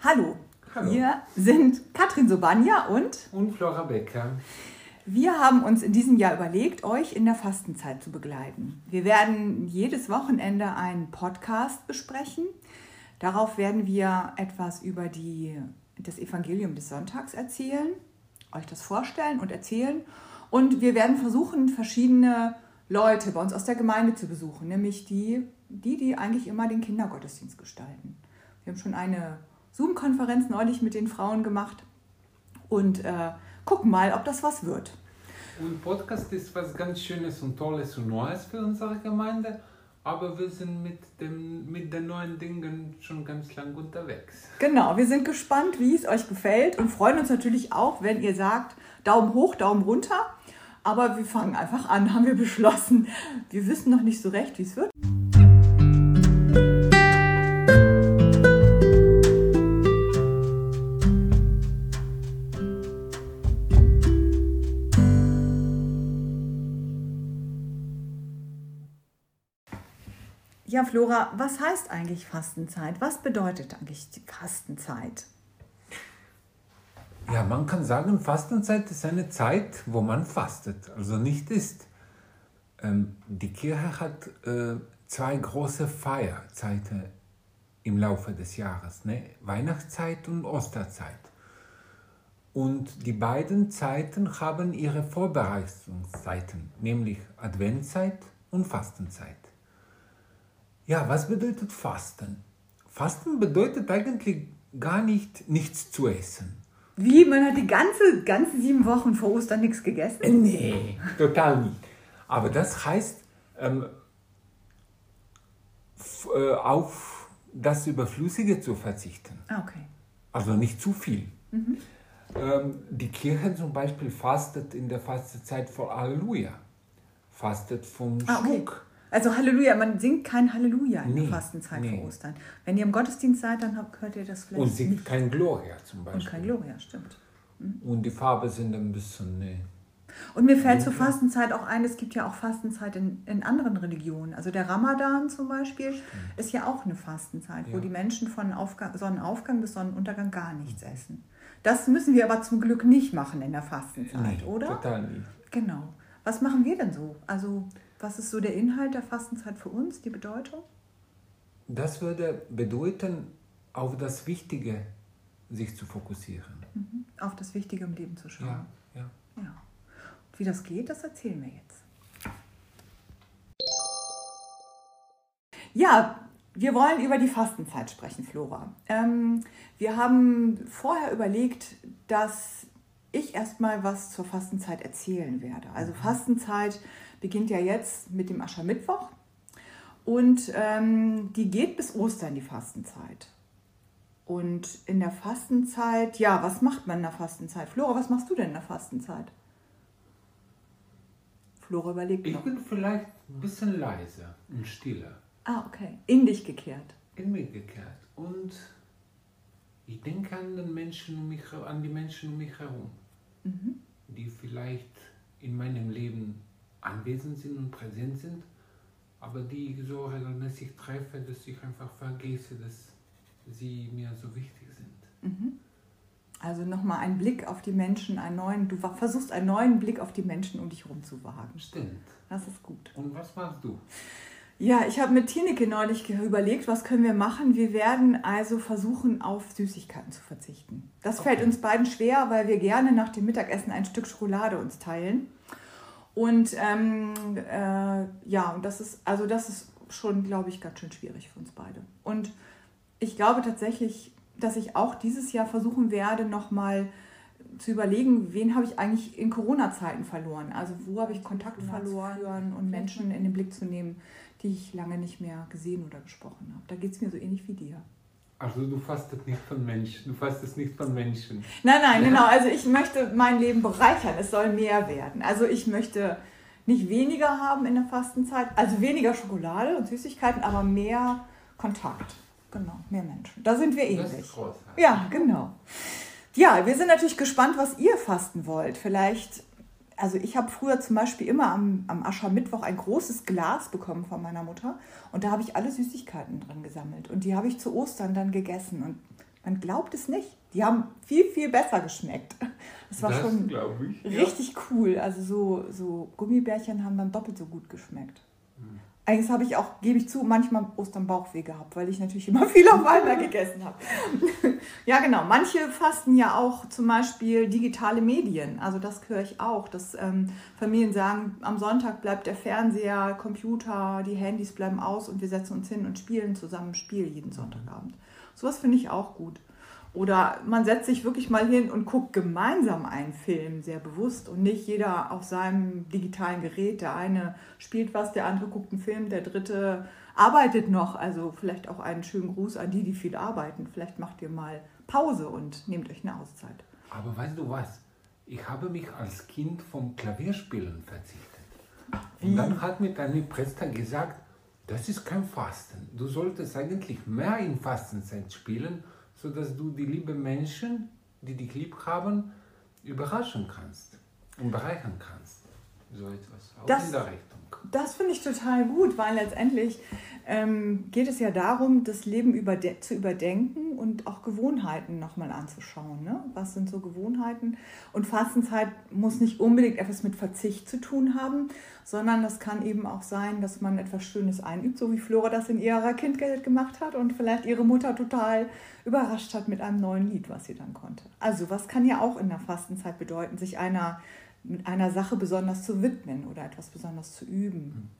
Hallo. Hallo. Wir sind Katrin Sobania und. Und Flora Becker. Wir haben uns in diesem Jahr überlegt, euch in der Fastenzeit zu begleiten. Wir werden jedes Wochenende einen Podcast besprechen. Darauf werden wir etwas über die, das Evangelium des Sonntags erzählen, euch das vorstellen und erzählen. Und wir werden versuchen, verschiedene Leute bei uns aus der Gemeinde zu besuchen, nämlich die, die, die eigentlich immer den Kindergottesdienst gestalten. Wir haben schon eine Zoom-Konferenz neulich mit den Frauen gemacht und äh, gucken mal, ob das was wird. Und Podcast ist was ganz Schönes und Tolles und Neues für unsere Gemeinde, aber wir sind mit, dem, mit den neuen Dingen schon ganz lang unterwegs. Genau, wir sind gespannt, wie es euch gefällt und freuen uns natürlich auch, wenn ihr sagt, Daumen hoch, Daumen runter. Aber wir fangen einfach an, haben wir beschlossen. Wir wissen noch nicht so recht, wie es wird. Ja, Flora, was heißt eigentlich Fastenzeit? Was bedeutet eigentlich die Fastenzeit? Ja, man kann sagen, Fastenzeit ist eine Zeit, wo man fastet, also nicht isst. Ähm, die Kirche hat äh, zwei große Feierzeiten im Laufe des Jahres, ne? Weihnachtszeit und Osterzeit. Und die beiden Zeiten haben ihre Vorbereitungszeiten, nämlich Adventzeit und Fastenzeit. Ja, was bedeutet Fasten? Fasten bedeutet eigentlich gar nicht nichts zu essen. Wie? Man hat die ganze, ganze sieben Wochen vor Ostern nichts gegessen? Äh, nee, total nicht. Aber das heißt, ähm, äh, auf das Überflüssige zu verzichten. Ah, okay. Also nicht zu viel. Mhm. Ähm, die Kirche zum Beispiel fastet in der Fastenzeit vor Halleluja. Fastet vom ah, okay. Schmuck also Halleluja, man singt kein Halleluja in nee, der Fastenzeit nee. vor Ostern. Wenn ihr im Gottesdienst seid, dann hört ihr das vielleicht. Und singt nicht. kein Gloria zum Beispiel. Und kein Gloria, stimmt. Mhm. Und die Farbe sind ein bisschen. Nee. Und mir fällt zur Fastenzeit auch ein, es gibt ja auch Fastenzeit in, in anderen Religionen. Also der Ramadan zum Beispiel Stimmt. ist ja auch eine Fastenzeit, ja. wo die Menschen von Aufgang, Sonnenaufgang bis Sonnenuntergang gar nichts essen. Das müssen wir aber zum Glück nicht machen in der Fastenzeit, nee, oder? Total nicht. Genau. Was machen wir denn so? Also was ist so der Inhalt der Fastenzeit für uns, die Bedeutung? Das würde bedeuten, auf das Wichtige sich zu fokussieren. Mhm. Auf das Wichtige im Leben zu schauen. Ja, ja. ja. Wie das geht, das erzählen wir jetzt. Ja, wir wollen über die Fastenzeit sprechen, Flora. Ähm, wir haben vorher überlegt, dass ich erstmal was zur Fastenzeit erzählen werde. Also mhm. Fastenzeit beginnt ja jetzt mit dem Aschermittwoch und ähm, die geht bis Ostern, die Fastenzeit. Und in der Fastenzeit, ja, was macht man in der Fastenzeit? Flora, was machst du denn in der Fastenzeit? Flora überlegt Ich noch. bin vielleicht ein bisschen leiser und stiller. Ah, okay. In dich gekehrt. In mich gekehrt. Und ich denke an, den Menschen um mich, an die Menschen um mich herum, mhm. die vielleicht in meinem Leben anwesend sind und präsent sind, aber die ich so regelmäßig treffe, dass ich einfach vergesse, dass sie mir so wichtig sind. Mhm. Also nochmal ein Blick auf die Menschen, einen neuen, du versuchst einen neuen Blick auf die Menschen um dich herum zu wagen. Stimmt. Das ist gut. Und was machst du? Ja, ich habe mit Tineke neulich überlegt, was können wir machen. Wir werden also versuchen, auf Süßigkeiten zu verzichten. Das okay. fällt uns beiden schwer, weil wir gerne nach dem Mittagessen ein Stück Schokolade uns teilen. Und ähm, äh, ja, und das ist, also das ist schon, glaube ich, ganz schön schwierig für uns beide. Und ich glaube tatsächlich, dass ich auch dieses Jahr versuchen werde, nochmal zu überlegen, wen habe ich eigentlich in Corona-Zeiten verloren? Also wo habe ich Kontakt verloren und Menschen in den Blick zu nehmen, die ich lange nicht mehr gesehen oder gesprochen habe. Da geht es mir so ähnlich wie dir. Also du fastest nicht von Menschen, du fastest nicht von Menschen. Nein, nein, genau. Also ich möchte mein Leben bereichern. Es soll mehr werden. Also ich möchte nicht weniger haben in der Fastenzeit, also weniger Schokolade und Süßigkeiten, aber mehr Kontakt. Genau, mehr Menschen. Da sind wir ähnlich. Das ist. Ja, genau. Ja, wir sind natürlich gespannt, was ihr fasten wollt. Vielleicht also ich habe früher zum Beispiel immer am, am Aschermittwoch ein großes Glas bekommen von meiner Mutter und da habe ich alle Süßigkeiten drin gesammelt und die habe ich zu Ostern dann gegessen und Man glaubt es nicht. Die haben viel, viel besser geschmeckt. Das war Das schon ich, ja. richtig cool. Also so, so Gummibärchen haben dann doppelt so gut geschmeckt. Hm. Eigentlich habe ich auch, gebe ich zu, manchmal Ostern Bauchweh gehabt, weil ich natürlich immer viel auf einmal gegessen habe. ja, genau. Manche fasten ja auch zum Beispiel digitale Medien. Also das höre ich auch, dass ähm, Familien sagen, am Sonntag bleibt der Fernseher, Computer, die Handys bleiben aus und wir setzen uns hin und spielen zusammen ein Spiel jeden Sonntagabend. Sowas finde ich auch gut. Oder man setzt sich wirklich mal hin und guckt gemeinsam einen Film, sehr bewusst und nicht jeder auf seinem digitalen Gerät. Der eine spielt was, der andere guckt einen Film, der dritte arbeitet noch. Also vielleicht auch einen schönen Gruß an die, die viel arbeiten. Vielleicht macht ihr mal Pause und nehmt euch eine Auszeit. Aber weißt du was? Ich habe mich als Kind vom Klavierspielen verzichtet. Und dann hat mir deine Priester gesagt, das ist kein Fasten. Du solltest eigentlich mehr in Fastenzeit spielen, sodass du die lieben Menschen, die dich lieb haben, überraschen kannst und bereichern kannst. So etwas. Auch Das- in der Richtung. Das finde ich total gut, weil letztendlich ähm, geht es ja darum, das Leben überde zu überdenken und auch Gewohnheiten nochmal anzuschauen. Ne? Was sind so Gewohnheiten? Und Fastenzeit muss nicht unbedingt etwas mit Verzicht zu tun haben, sondern das kann eben auch sein, dass man etwas Schönes einübt, so wie Flora das in ihrer Kindheit gemacht hat und vielleicht ihre Mutter total überrascht hat mit einem neuen Lied, was sie dann konnte. Also was kann ja auch in der Fastenzeit bedeuten, sich einer mit einer Sache besonders zu widmen oder etwas besonders zu üben.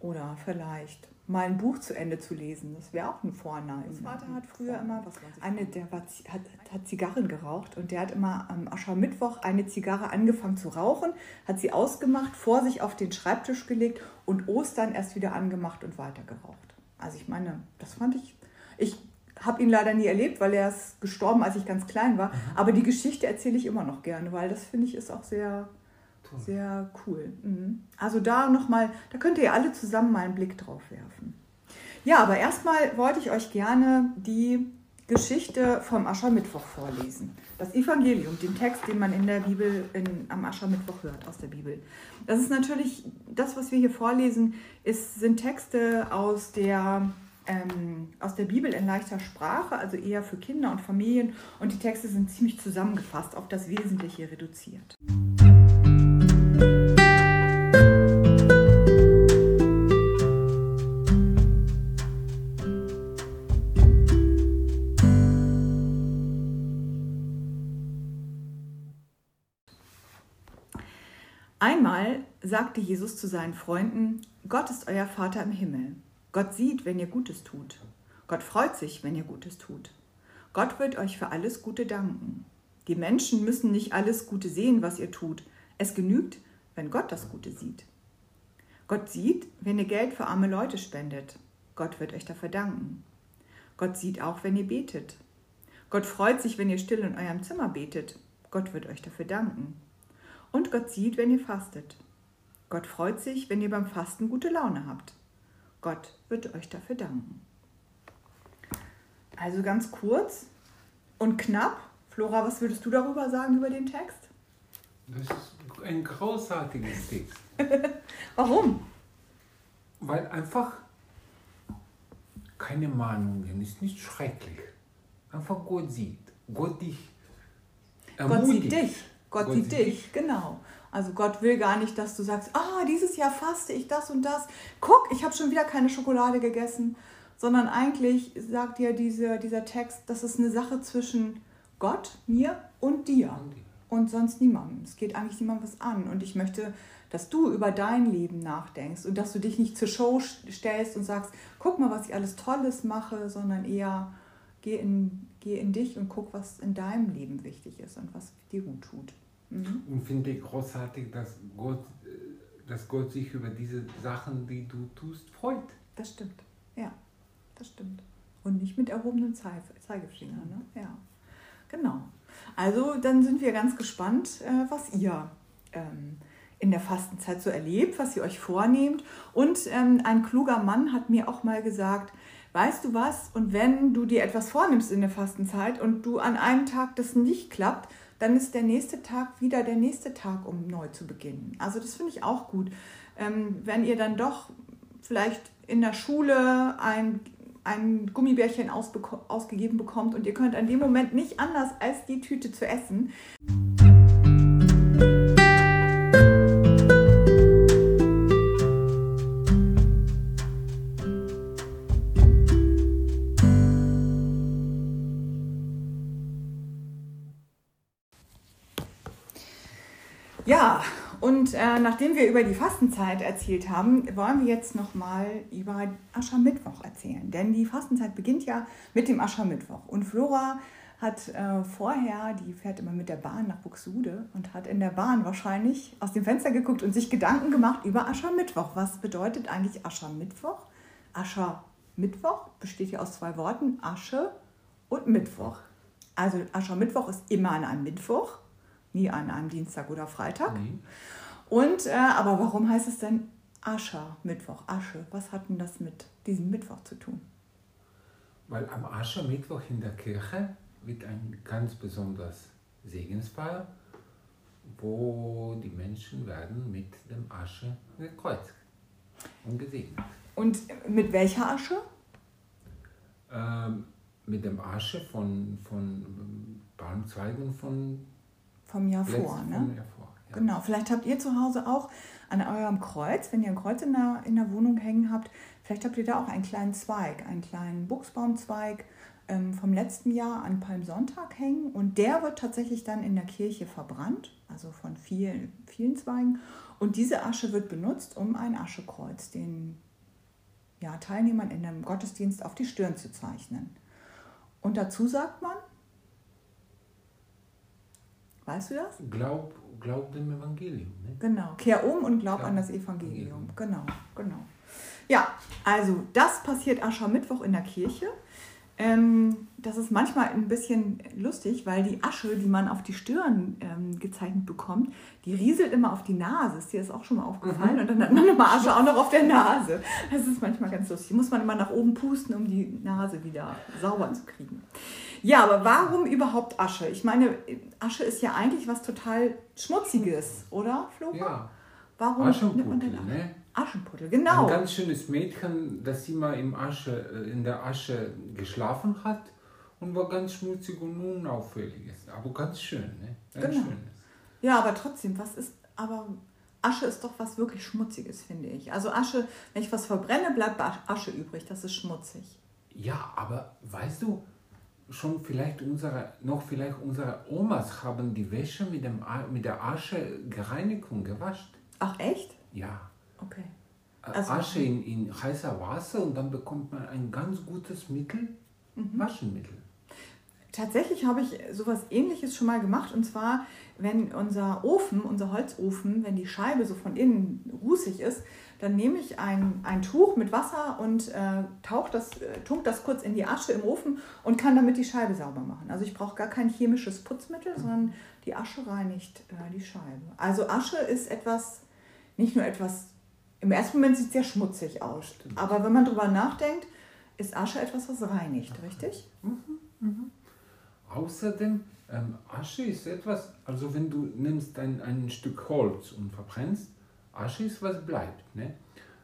Oder vielleicht mal ein Buch zu Ende zu lesen. Das wäre auch ein Vorname. Mein Vater hat früher immer, eine, der war, hat, hat Zigarren geraucht und der hat immer am Aschermittwoch eine Zigarre angefangen zu rauchen, hat sie ausgemacht, vor sich auf den Schreibtisch gelegt und Ostern erst wieder angemacht und weiter geraucht. Also ich meine, das fand ich, ich habe ihn leider nie erlebt, weil er ist gestorben, als ich ganz klein war. Aber die Geschichte erzähle ich immer noch gerne, weil das finde ich ist auch sehr, Toll. sehr cool. Mhm. Also da nochmal, da könnt ihr alle zusammen mal einen Blick drauf werfen. Ja, aber erstmal wollte ich euch gerne die Geschichte vom Aschermittwoch vorlesen. Das Evangelium, den Text, den man in der Bibel in, am Aschermittwoch hört, aus der Bibel. Das ist natürlich, das, was wir hier vorlesen, ist, sind Texte aus der, ähm, aus der Bibel in leichter Sprache, also eher für Kinder und Familien. Und die Texte sind ziemlich zusammengefasst, auf das Wesentliche reduziert. Sagte Jesus zu seinen Freunden, Gott ist euer Vater im Himmel. Gott sieht, wenn ihr Gutes tut. Gott freut sich, wenn ihr Gutes tut. Gott wird euch für alles Gute danken. Die Menschen müssen nicht alles Gute sehen, was ihr tut. Es genügt, wenn Gott das Gute sieht. Gott sieht, wenn ihr Geld für arme Leute spendet. Gott wird euch dafür danken. Gott sieht auch, wenn ihr betet. Gott freut sich, wenn ihr still in eurem Zimmer betet. Gott wird euch dafür danken. Und Gott sieht, wenn ihr fastet. Gott freut sich, wenn ihr beim Fasten gute Laune habt. Gott wird euch dafür danken. Also ganz kurz und knapp. Flora, was würdest du darüber sagen über den Text? Das ist ein großartiges Text. Warum? Weil einfach keine Mahnungen ist nicht schrecklich. Einfach Gott sieht. Gott dich Gott ermutigt. sieht dich. Gott, Gott sieht sieht dich, genau. Also Gott will gar nicht, dass du sagst, ah, dieses Jahr faste ich das und das. Guck, ich habe schon wieder keine Schokolade gegessen. Sondern eigentlich sagt dir diese, dieser Text, das ist eine Sache zwischen Gott, mir und dir. Und sonst niemandem. Es geht eigentlich niemandem was an. Und ich möchte, dass du über dein Leben nachdenkst und dass du dich nicht zur Show stellst und sagst, guck mal, was ich alles Tolles mache, sondern eher geh in, geh in dich und guck, was in deinem Leben wichtig ist und was dir gut tut. Mhm. Und finde ich großartig, dass Gott, dass Gott sich über diese Sachen, die du tust, freut. Das stimmt. Ja, das stimmt. Und nicht mit erhobenem Zei- Zeigefinger. Ne? Ja, genau. Also dann sind wir ganz gespannt, äh, was ihr ähm, in der Fastenzeit so erlebt, was ihr euch vornehmt. Und ähm, ein kluger Mann hat mir auch mal gesagt, weißt du was, und wenn du dir etwas vornimmst in der Fastenzeit und du an einem Tag das nicht klappt, dann ist der nächste Tag wieder der nächste Tag, um neu zu beginnen. Also das finde ich auch gut. Ähm, wenn ihr dann doch vielleicht in der Schule ein, ein Gummibärchen ausgegeben bekommt und ihr könnt an dem Moment nicht anders, als die Tüte zu essen. Nachdem wir über die Fastenzeit erzählt haben, wollen wir jetzt nochmal über Aschermittwoch erzählen. Denn die Fastenzeit beginnt ja mit dem Aschermittwoch. Und Flora hat äh, vorher, die fährt immer mit der Bahn nach Buxude und hat in der Bahn wahrscheinlich aus dem Fenster geguckt und sich Gedanken gemacht über Aschermittwoch. Was bedeutet eigentlich Aschermittwoch? Aschermittwoch besteht ja aus zwei Worten, Asche und Mittwoch. Also Aschermittwoch ist immer an einem Mittwoch nie an einem Dienstag oder Freitag. Mhm. Und, äh, aber warum heißt es denn Ascher, Mittwoch, Asche? Was hat denn das mit diesem Mittwoch zu tun? Weil am Aschermittwoch in der Kirche wird ein ganz besonderes Segensfeier, wo die Menschen werden mit dem Asche gekreuzt und gesegnet. Und mit welcher Asche? Ähm, mit dem Asche von, von Baumzweigen von vom Jahr vor. Ne? Jahr vor ja. Genau, vielleicht habt ihr zu Hause auch an eurem Kreuz, wenn ihr ein Kreuz in der, in der Wohnung hängen habt, vielleicht habt ihr da auch einen kleinen Zweig, einen kleinen Buchsbaumzweig ähm, vom letzten Jahr an Palmsonntag hängen und der wird tatsächlich dann in der Kirche verbrannt, also von vielen, vielen Zweigen. Und diese Asche wird benutzt, um ein Aschekreuz den ja, Teilnehmern in dem Gottesdienst auf die Stirn zu zeichnen. Und dazu sagt man, Weißt du das? Glaub, glaub dem Evangelium. Ne? Genau. Kehr um und glaub, glaub an das Evangelium. Evangelium. Genau, genau. Ja, also das passiert Aschermittwoch in der Kirche. Ähm, das ist manchmal ein bisschen lustig, weil die Asche, die man auf die Stirn ähm, gezeichnet bekommt, die rieselt immer auf die Nase. Ist dir das auch schon mal aufgefallen? Mhm. Und dann hat man immer Asche auch noch auf der Nase. Das ist manchmal ganz lustig. Muss man immer nach oben pusten, um die Nase wieder sauber zu kriegen. Ja, aber warum überhaupt Asche? Ich meine, Asche ist ja eigentlich was total Schmutziges, oder, Flora? Ja. Warum Aschenputtel, ne? Aschenputtel, genau. Ein ganz schönes Mädchen, das immer im Asche, äh, in der Asche geschlafen hat und war ganz schmutzig und unauffällig. Aber ganz schön, ne? Ganz genau. schön. Ja, aber trotzdem, was ist, aber Asche ist doch was wirklich Schmutziges, finde ich. Also Asche, wenn ich was verbrenne, bleibt Asche übrig, das ist schmutzig. Ja, aber weißt du, schon vielleicht unsere, noch vielleicht unsere Omas haben die Wäsche mit, dem, mit der Asche gereinigt und gewascht. Ach echt? Ja. Okay. Äh, also, Asche in, in heißer Wasser und dann bekommt man ein ganz gutes Mittel, mhm. Waschenmittel. Tatsächlich habe ich sowas ähnliches schon mal gemacht und zwar, wenn unser Ofen, unser Holzofen, wenn die Scheibe so von innen rußig ist, dann nehme ich ein, ein Tuch mit Wasser und äh, tauche das, äh, tunk das kurz in die Asche im Ofen und kann damit die Scheibe sauber machen. Also ich brauche gar kein chemisches Putzmittel, sondern die Asche reinigt äh, die Scheibe. Also Asche ist etwas, nicht nur etwas, im ersten Moment sieht es sehr schmutzig aus, Stimmt. aber wenn man darüber nachdenkt, ist Asche etwas, was reinigt, okay. richtig? Mhm. Mhm. Außerdem, ähm, Asche ist etwas, also wenn du nimmst ein, ein Stück Holz und verbrennst, Asche ist, was bleibt. Ne?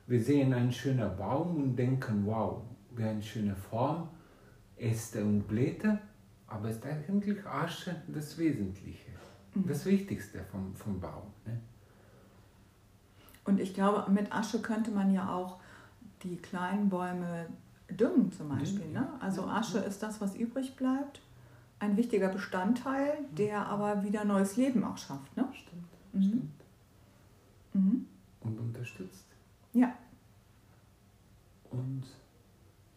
Wir sehen einen schönen Baum und denken, wow, wie eine schöne Form, Äste und Blätter, aber ist eigentlich Asche das Wesentliche, mhm. das Wichtigste vom, vom Baum. Ne? Und ich glaube, mit Asche könnte man ja auch die kleinen Bäume düngen zum Beispiel. Ne? Also Asche ist das, was übrig bleibt. Ein wichtiger Bestandteil, der aber wieder neues Leben auch schafft. Ne? Stimmt. Mhm. Stimmt mhm. und unterstützt. Ja. Und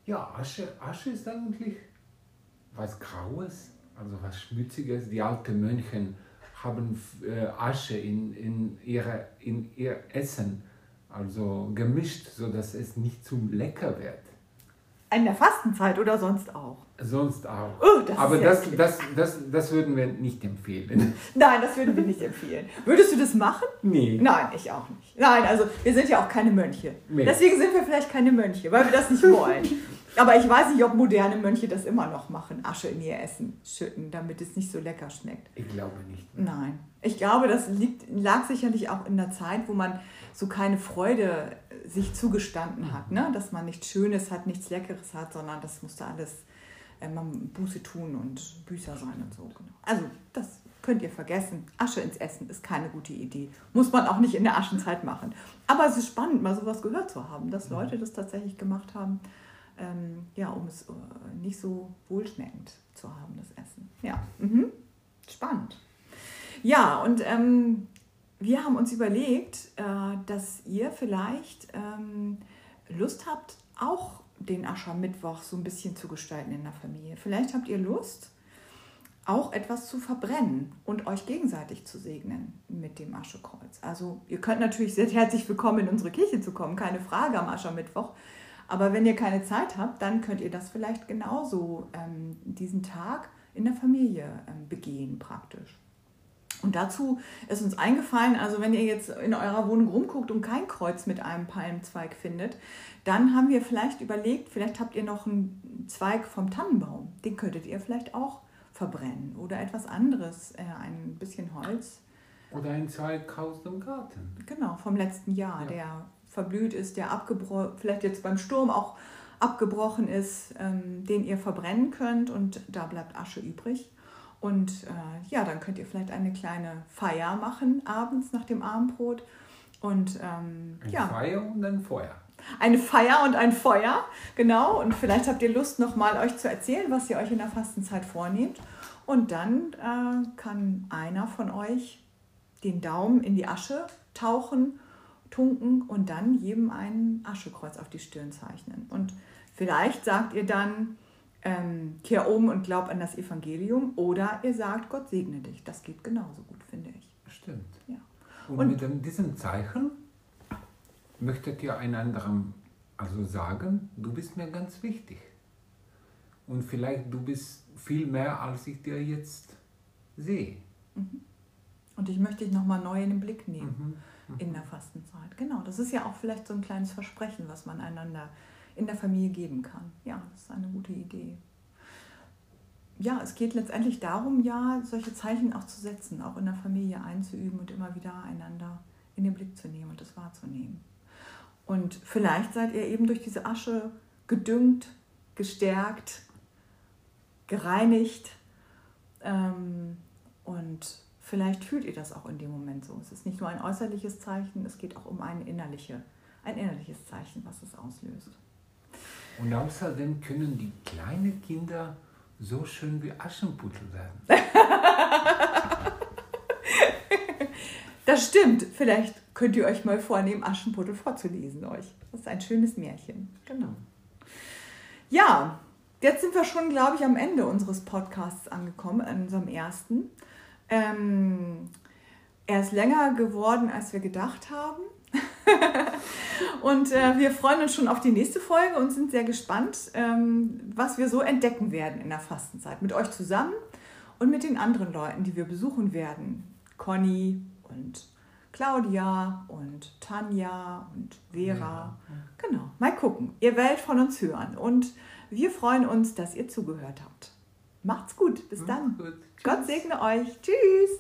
ja, Asche, Asche ist eigentlich was Graues, also was Schmutziges. Die alten Mönche haben äh, Asche in, in, ihre, in ihr Essen also gemischt, sodass es nicht zu lecker wird. In der Fastenzeit oder sonst auch? Sonst auch. Oh, das Aber das, das, das, das würden wir nicht empfehlen. Nein, das würden wir nicht empfehlen. Würdest du das machen? Nee. Nein, ich auch nicht. Nein, also wir sind ja auch keine Mönche. Nee. Deswegen sind wir vielleicht keine Mönche, weil wir das nicht wollen. Aber ich weiß nicht, ob moderne Mönche das immer noch machen, Asche in ihr Essen schütten, damit es nicht so lecker schmeckt. Ich glaube nicht. Nein. Ich glaube, das liegt, lag sicherlich auch in der Zeit, wo man so keine Freude sich zugestanden hat, ne? dass man nichts Schönes hat, nichts Leckeres hat, sondern das musste alles äh, man Buße tun und Büßer sein und so. Genau. Also das könnt ihr vergessen. Asche ins Essen ist keine gute Idee. Muss man auch nicht in der Aschenzeit machen. Aber es ist spannend, mal sowas gehört zu haben, dass Leute das tatsächlich gemacht haben, ähm, ja, um es äh, nicht so wohlschmeckend zu haben, das Essen. Ja, mhm. spannend. Ja, und ähm, wir haben uns überlegt, äh, dass ihr vielleicht ähm, Lust habt, auch den Aschermittwoch so ein bisschen zu gestalten in der Familie. Vielleicht habt ihr Lust, auch etwas zu verbrennen und euch gegenseitig zu segnen mit dem Aschekreuz. Also ihr könnt natürlich sehr herzlich willkommen in unsere Kirche zu kommen, keine Frage am Aschermittwoch. Aber wenn ihr keine Zeit habt, dann könnt ihr das vielleicht genauso ähm, diesen Tag in der Familie ähm, begehen praktisch. Und dazu ist uns eingefallen, also wenn ihr jetzt in eurer Wohnung rumguckt und kein Kreuz mit einem Palmzweig findet, dann haben wir vielleicht überlegt, vielleicht habt ihr noch einen Zweig vom Tannenbaum. Den könntet ihr vielleicht auch verbrennen oder etwas anderes, äh, ein bisschen Holz. Oder ein Zweig aus dem Garten. Genau, vom letzten Jahr, ja. der verblüht ist, der abgebrochen, vielleicht jetzt beim Sturm auch abgebrochen ist, ähm, den ihr verbrennen könnt und da bleibt Asche übrig. Und äh, ja, dann könnt ihr vielleicht eine kleine Feier machen abends nach dem Abendbrot. Und ähm, eine ja. Feier und ein Feuer. Eine Feier und ein Feuer, genau. Und vielleicht habt ihr Lust, nochmal euch zu erzählen, was ihr euch in der Fastenzeit vornehmt. Und dann äh, kann einer von euch den Daumen in die Asche tauchen, tunken und dann jedem ein Aschekreuz auf die Stirn zeichnen. Und vielleicht sagt ihr dann, ähm, kehr um und glaub an das Evangelium oder ihr sagt, Gott segne dich. Das geht genauso gut, finde ich. Stimmt. Ja. Und, und mit diesem Zeichen möchtet ihr einander also sagen, du bist mir ganz wichtig. Und vielleicht du bist viel mehr, als ich dir jetzt sehe. Mhm. Und ich möchte dich nochmal neu in den Blick nehmen mhm. Mhm. in der Fastenzeit. Genau, das ist ja auch vielleicht so ein kleines Versprechen, was man einander in der Familie geben kann. Ja, das ist eine gute Idee. Ja, es geht letztendlich darum, ja, solche Zeichen auch zu setzen, auch in der Familie einzuüben und immer wieder einander in den Blick zu nehmen und das wahrzunehmen. Und vielleicht seid ihr eben durch diese Asche gedüngt, gestärkt, gereinigt ähm, und vielleicht fühlt ihr das auch in dem Moment so. Es ist nicht nur ein äußerliches Zeichen, es geht auch um ein, innerliche, ein innerliches Zeichen, was es auslöst. Und außerdem können die kleinen Kinder so schön wie Aschenputtel werden. das stimmt. Vielleicht könnt ihr euch mal vornehmen, Aschenputtel vorzulesen euch. Das ist ein schönes Märchen. Genau. Ja, jetzt sind wir schon, glaube ich, am Ende unseres Podcasts angekommen, an unserem ersten. Ähm, er ist länger geworden, als wir gedacht haben. und äh, wir freuen uns schon auf die nächste Folge und sind sehr gespannt, ähm, was wir so entdecken werden in der Fastenzeit. Mit euch zusammen und mit den anderen Leuten, die wir besuchen werden. Conny und Claudia und Tanja und Vera. Ja. Genau, mal gucken. Ihr werdet von uns hören und wir freuen uns, dass ihr zugehört habt. Macht's gut. Bis dann. Gut. Gott segne euch. Tschüss.